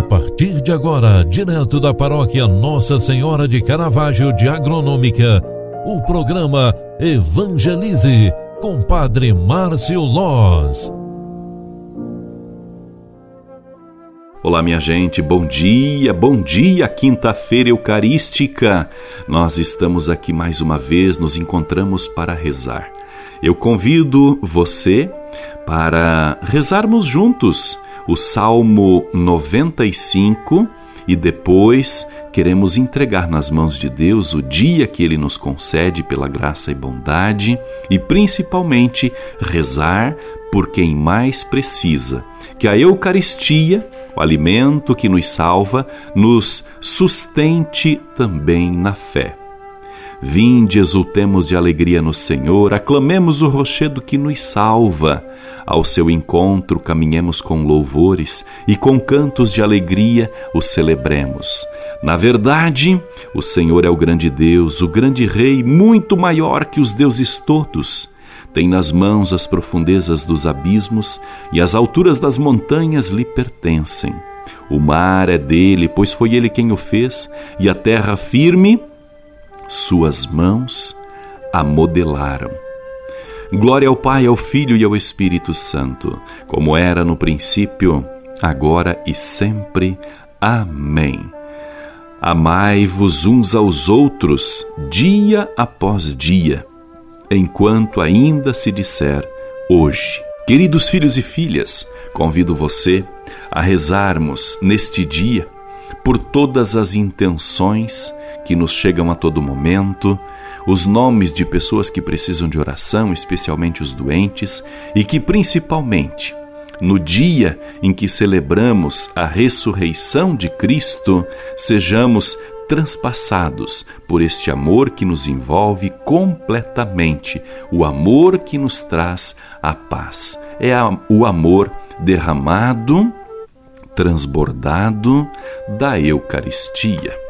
A partir de agora, direto da paróquia Nossa Senhora de Caravaggio de Agronômica, o programa Evangelize com Padre Márcio Loz. Olá, minha gente, bom dia, bom dia, quinta-feira eucarística. Nós estamos aqui mais uma vez, nos encontramos para rezar. Eu convido você para rezarmos juntos o Salmo 95 e depois queremos entregar nas mãos de Deus o dia que Ele nos concede pela graça e bondade e principalmente rezar por quem mais precisa, que a Eucaristia, o alimento que nos salva, nos sustente também na fé. Vinde, exultemos de alegria no Senhor, aclamemos o rochedo que nos salva. Ao seu encontro caminhemos com louvores e com cantos de alegria o celebremos. Na verdade, o Senhor é o grande Deus, o grande Rei, muito maior que os deuses todos. Tem nas mãos as profundezas dos abismos e as alturas das montanhas lhe pertencem. O mar é dele, pois foi ele quem o fez, e a terra firme suas mãos a modelaram. Glória ao Pai, ao Filho e ao Espírito Santo, como era no princípio, agora e sempre. Amém. Amai-vos uns aos outros, dia após dia, enquanto ainda se disser hoje. Queridos filhos e filhas, convido você a rezarmos neste dia por todas as intenções que nos chegam a todo momento, os nomes de pessoas que precisam de oração, especialmente os doentes, e que principalmente no dia em que celebramos a ressurreição de Cristo, sejamos transpassados por este amor que nos envolve completamente, o amor que nos traz a paz. É o amor derramado, transbordado da Eucaristia.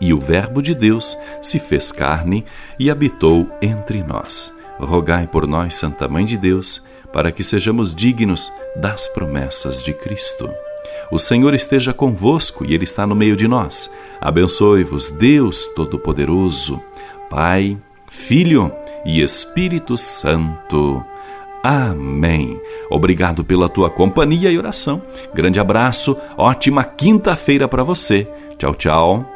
E o Verbo de Deus se fez carne e habitou entre nós. Rogai por nós, Santa Mãe de Deus, para que sejamos dignos das promessas de Cristo. O Senhor esteja convosco e Ele está no meio de nós. Abençoe-vos, Deus Todo-Poderoso, Pai, Filho e Espírito Santo. Amém. Obrigado pela tua companhia e oração. Grande abraço, ótima quinta-feira para você. Tchau, tchau.